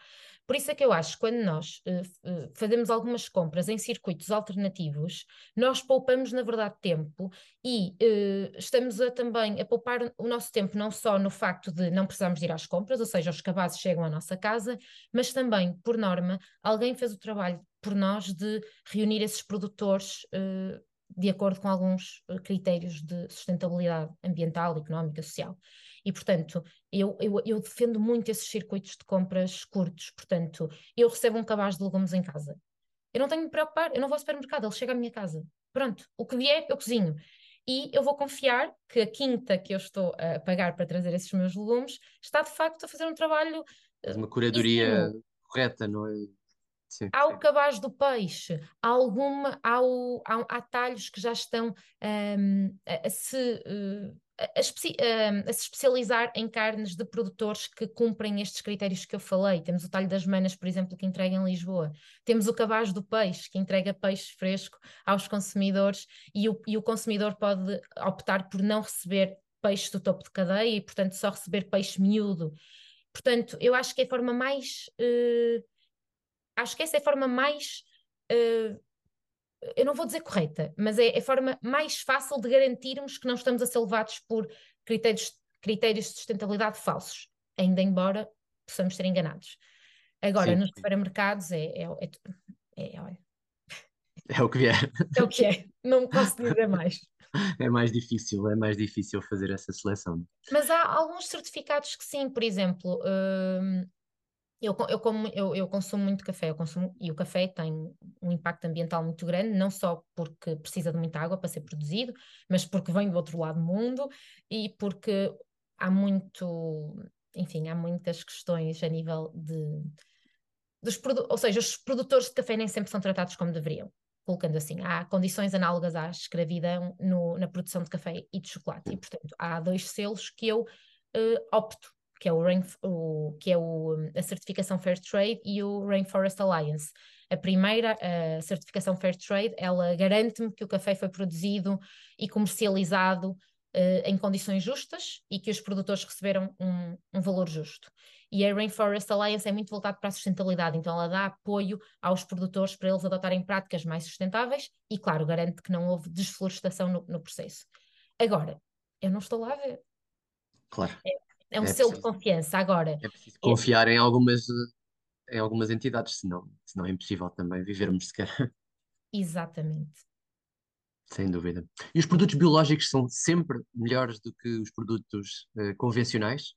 Por isso é que eu acho que quando nós uh, fazemos algumas compras em circuitos alternativos, nós poupamos, na verdade, tempo e uh, estamos a, também a poupar o nosso tempo não só no facto de não precisarmos ir às compras, ou seja, os cabazes chegam à nossa casa, mas também, por norma, alguém fez o trabalho por nós de reunir esses produtores uh, de acordo com alguns critérios de sustentabilidade ambiental, económica, social. E, portanto, eu, eu, eu, defendo muito esses circuitos de compras curtos. Portanto, eu recebo um cabaz de legumes em casa. Eu não tenho de me preocupar, eu não vou ao supermercado, ele chega à minha casa. Pronto, o que vier, eu cozinho. E eu vou confiar que a quinta que eu estou a pagar para trazer esses meus legumes está de facto a fazer um trabalho. Uma curadoria correta, não é? Sim, há o cabaz do peixe, há alguma, há, há, há talhos que já estão um, a, a, se uh, a, a, se especializar em carnes de produtores que cumprem estes critérios que eu falei. Temos o talho das manas, por exemplo, que entrega em Lisboa. Temos o cabaz do peixe, que entrega peixe fresco aos consumidores e o, e o consumidor pode optar por não receber peixe do topo de cadeia e, portanto, só receber peixe miúdo. Portanto, eu acho que é a forma mais. Uh, acho que essa é a forma mais uh, eu não vou dizer correta, mas é, é a forma mais fácil de garantirmos que não estamos a ser levados por critérios, critérios de sustentabilidade falsos, ainda embora possamos ser enganados. Agora, sim, nos supermercados é, é, é, é, [LAUGHS] é o que é. É o que é, não posso dizer mais. [LAUGHS] É mais difícil, é mais difícil fazer essa seleção. Mas há alguns certificados que sim, por exemplo, hum, eu, eu, como, eu, eu consumo muito café, eu consumo, e o café tem um impacto ambiental muito grande, não só porque precisa de muita água para ser produzido, mas porque vem do outro lado do mundo e porque há muito, enfim, há muitas questões a nível de. Dos ou seja, os produtores de café nem sempre são tratados como deveriam, colocando assim. Há condições análogas à escravidão no, na produção de café e de chocolate, e portanto há dois selos que eu uh, opto que é, o, Rain, o, que é o, a certificação Fair Trade e o Rainforest Alliance. A primeira, a certificação Fair Trade, ela garante-me que o café foi produzido e comercializado uh, em condições justas e que os produtores receberam um, um, valor justo. E a Rainforest Alliance é muito voltada para a sustentabilidade, então ela dá apoio aos produtores para eles adotarem práticas mais sustentáveis e, claro, garante que não houve desflorestação no, no processo. Agora, eu não estou lá a ver. Claro. É, é um é selo preciso, de confiança. Agora, é preciso confiar em algumas, em algumas entidades, senão, senão é impossível também vivermos sequer. [LAUGHS] Exatamente. Sem dúvida. E os produtos biológicos são sempre melhores do que os produtos uh, convencionais?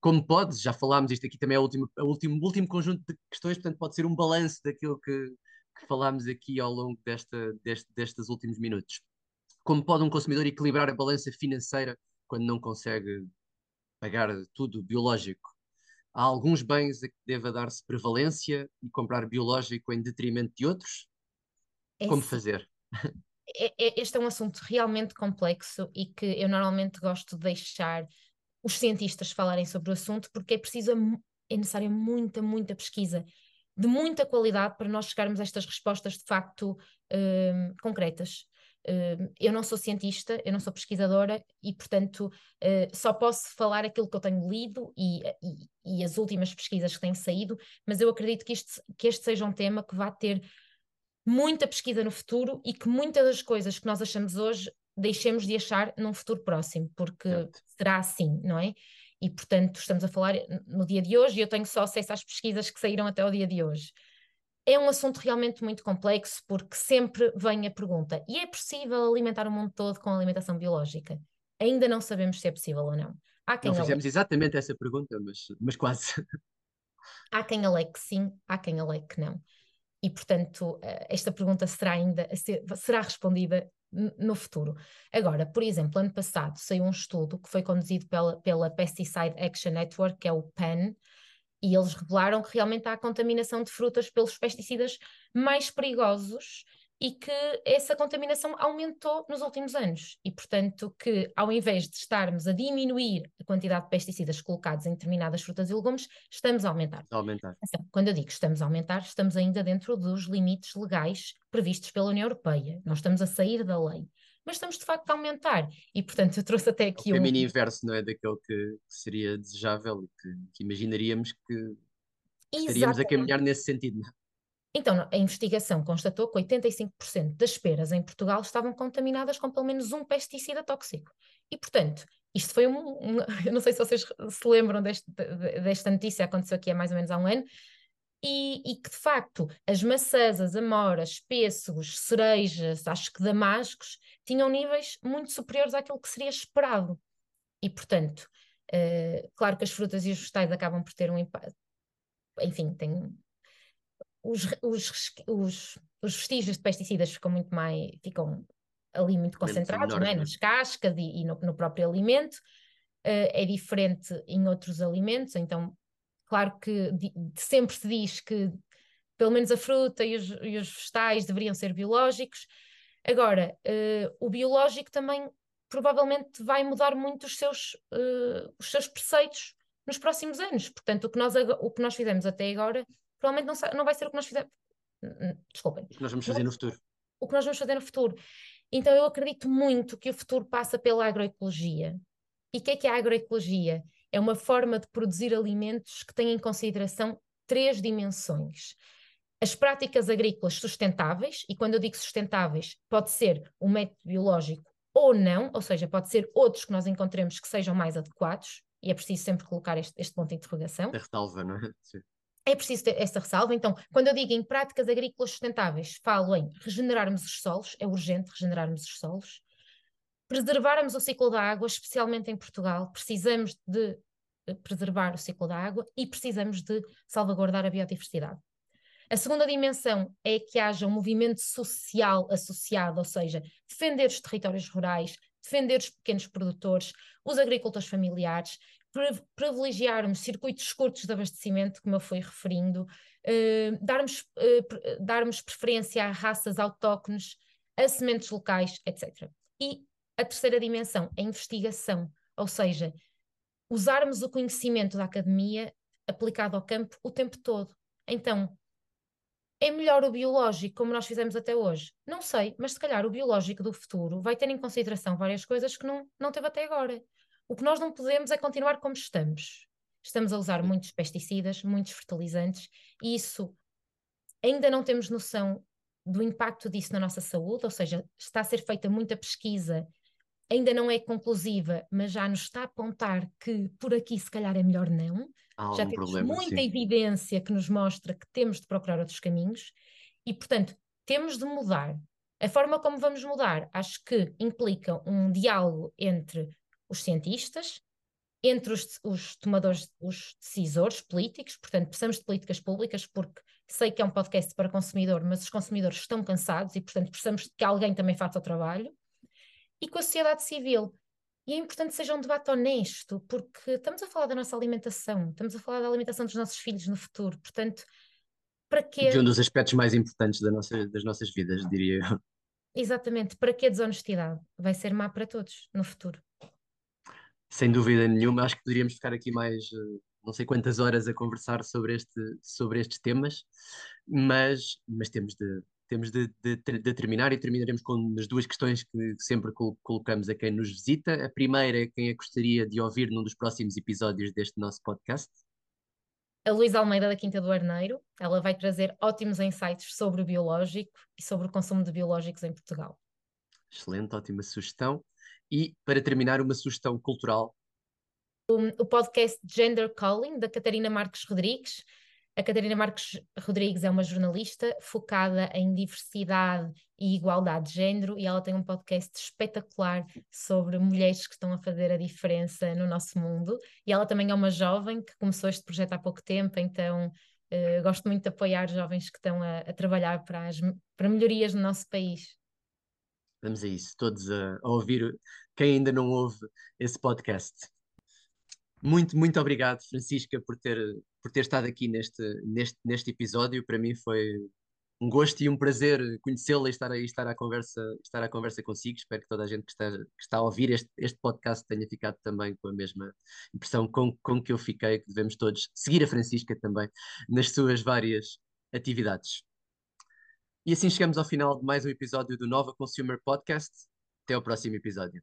Como pode, já falámos, isto aqui também é o último, é o último, o último conjunto de questões, portanto pode ser um balanço daquilo que, que falámos aqui ao longo desta, deste, destes últimos minutos. Como pode um consumidor equilibrar a balança financeira quando não consegue pagar tudo biológico. Há alguns bens a que deva dar-se prevalência e comprar biológico em detrimento de outros? É Como fazer? É, é, este é um assunto realmente complexo e que eu normalmente gosto de deixar os cientistas falarem sobre o assunto porque é preciso, é necessária muita, muita pesquisa de muita qualidade para nós chegarmos a estas respostas de facto um, concretas eu não sou cientista, eu não sou pesquisadora e, portanto, uh, só posso falar aquilo que eu tenho lido e, e, e, as últimas pesquisas que têm saído, mas eu acredito que este, que este seja um tema que vai ter muita pesquisa no futuro e que muitas das coisas que nós achamos hoje deixemos de achar num futuro próximo, porque certo. será assim, não é? E, portanto, estamos a falar no dia de hoje e eu tenho só acesso às pesquisas que saíram até o dia de hoje. É um assunto realmente muito complexo porque sempre vem a pergunta: e é possível alimentar o mundo todo com alimentação biológica? Ainda não sabemos se é possível ou não. Há quem não fizemos alegue... exatamente essa pergunta, mas, mas quase. Há quem alegue que sim, há quem alegue que não. E, portanto, eh, esta pergunta será ainda será respondida no futuro. Agora, por exemplo, ano passado saiu um estudo que foi conduzido pela, pela Pesticide Action Network, que é o PAN, e eles revelaram que realmente há contaminação de frutas pelos pesticidas mais perigosos e que essa contaminação aumentou nos últimos anos. E, portanto, que ao invés de estarmos a diminuir a quantidade de pesticidas colocados em determinadas frutas e legumes, estamos a aumentar. A aumentar. Então, quando eu digo estamos a aumentar, estamos ainda dentro dos limites legais previstos pela União Europeia. Não estamos a sair da lei. Mas estamos de facto a aumentar. E, portanto, eu trouxe até aqui o caminho um... inverso, não é? Daquele que seria desejável e que, que imaginaríamos que estaríamos a caminhar nesse sentido. Não é? Então, a investigação constatou que 85% das peras em Portugal estavam contaminadas com pelo menos um pesticida tóxico. E, portanto, isto foi um. um [LAUGHS] eu não sei se vocês se lembram deste, desta notícia, aconteceu aqui há mais ou menos há um ano, e, e, que de facto as maçãs, as amoras, pêssegos, cerejas, acho que damascos, tinham níveis muito superiores àquilo que seria esperado. E, portanto, uh, claro que as frutas e os vegetais acabam por ter um impacto. Enfim, tem, os, os, os, os vestígios de pesticidas ficam muito mais, ficam ali muito concentrados, não é? nas cascas e, e no, no, próprio alimento. Uh, é diferente em outros alimentos, então, claro que sempre se diz que pelo menos a fruta e os, e os vegetais deveriam ser biológicos. Agora, uh, o biológico também provavelmente vai mudar muito os seus, uh, os seus preceitos nos próximos anos. Portanto, o que nós, o que nós fizemos até agora provavelmente não, não vai ser o que nós fizemos. Desculpem. O que nós vamos fazer no futuro. O que nós vamos fazer no futuro. Então eu acredito muito que o futuro passa pela agroecologia. E o que é que é a agroecologia? É uma forma de produzir alimentos que tem em consideração três dimensões. As práticas agrícolas sustentáveis, e quando eu digo sustentáveis, pode ser o método biológico ou não, ou seja, pode ser outros que nós encontremos que sejam mais adequados, e é preciso sempre colocar este, este ponto de interrogação. Da ressalva, não é? Sim. É preciso ter essa ressalva. Então, quando eu digo em práticas agrícolas sustentáveis, falo em regenerarmos os solos, é urgente regenerarmos os solos, preservarmos o ciclo da água, especialmente em Portugal, precisamos de eh, preservar o ciclo da água e precisamos de salvaguardar a biodiversidade. A segunda dimensão é que haja um movimento social associado, ou seja, defender os territórios rurais, defender os pequenos produtores, os agricultores familiares, privilegiarmos circuitos curtos de abastecimento, como eu fui referindo, uh, darmos, uh, darmos preferência a raças autóctones, a sementes locais, etc. E a terceira dimensão, a investigação, ou seja, usarmos o conhecimento da academia aplicado ao campo o tempo todo. Então, é melhor o biológico como nós fizemos até hoje? Não sei, mas se calhar o biológico do futuro vai ter em consideração várias coisas que não, não teve até agora. O que nós não podemos é continuar como estamos. Estamos a usar muitos pesticidas, muitos fertilizantes, e isso ainda não temos noção do impacto disso na nossa saúde, ou seja, está a ser feita muita pesquisa, ainda não é conclusiva, mas já nos está a apontar que por aqui se calhar é melhor não. já temos problema, muita sim. evidência que nos mostra que temos de procurar outros caminhos e, portanto, temos de mudar. A forma como vamos mudar, acho que implica um diálogo entre os cientistas, entre os, os, tomadores, os decisores políticos, portanto, precisamos de políticas públicas, porque sei que é um podcast para consumidor, mas os consumidores estão cansados e, portanto, precisamos que alguém também faça o trabalho, e com a sociedade civil. E é importante que seja um debate honesto, porque estamos a falar da nossa alimentação, estamos a falar da alimentação dos nossos filhos no futuro, portanto, para que. De um dos aspectos mais importantes da nossa, das nossas vidas, diria eu. Exatamente, para que a desonestidade? Vai ser má para todos no futuro. Sem dúvida nenhuma, acho que poderíamos ficar aqui mais eh, não sei quantas horas a conversar sobre, este, sobre estes temas, mas, mas temos, de, temos de, de, de terminar e terminaremos com as duas questões que sempre colocamos a quem nos visita. A primeira é quem é gostaria de ouvir num dos próximos episódios deste nosso podcast. A Luísa Almeida da Quinta do Arneiro, ela vai trazer ótimos insights sobre o biológico e sobre o consumo de biológicos em Portugal. Excelente, ótima sugestão. E para terminar, uma sugestão cultural. O, o podcast Gender Calling, da Catarina Marques Rodrigues. A Catarina Marques Rodrigues é uma jornalista focada em diversidade e igualdade de género e ela tem um podcast espetacular sobre mulheres que estão a fazer a diferença no nosso mundo. E ela também é uma jovem que começou este projeto há pouco tempo, então uh, gosto muito de apoiar jovens que estão a, a trabalhar para, as, para melhorias no nosso país. Vamos a isso, todos a, a ouvir, quem ainda não ouve esse podcast. Muito, muito obrigado, Francisca, por ter, por ter estado aqui neste, neste, neste episódio. Para mim foi um gosto e um prazer conhecê-la e estar, aí, estar, à conversa, estar à conversa consigo. Espero que toda a gente que está, que está a ouvir este, este podcast tenha ficado também com a mesma impressão com, com que eu fiquei, que devemos todos seguir a Francisca também nas suas várias atividades. E assim chegamos ao final de mais um episódio do Nova Consumer Podcast. Até ao próximo episódio.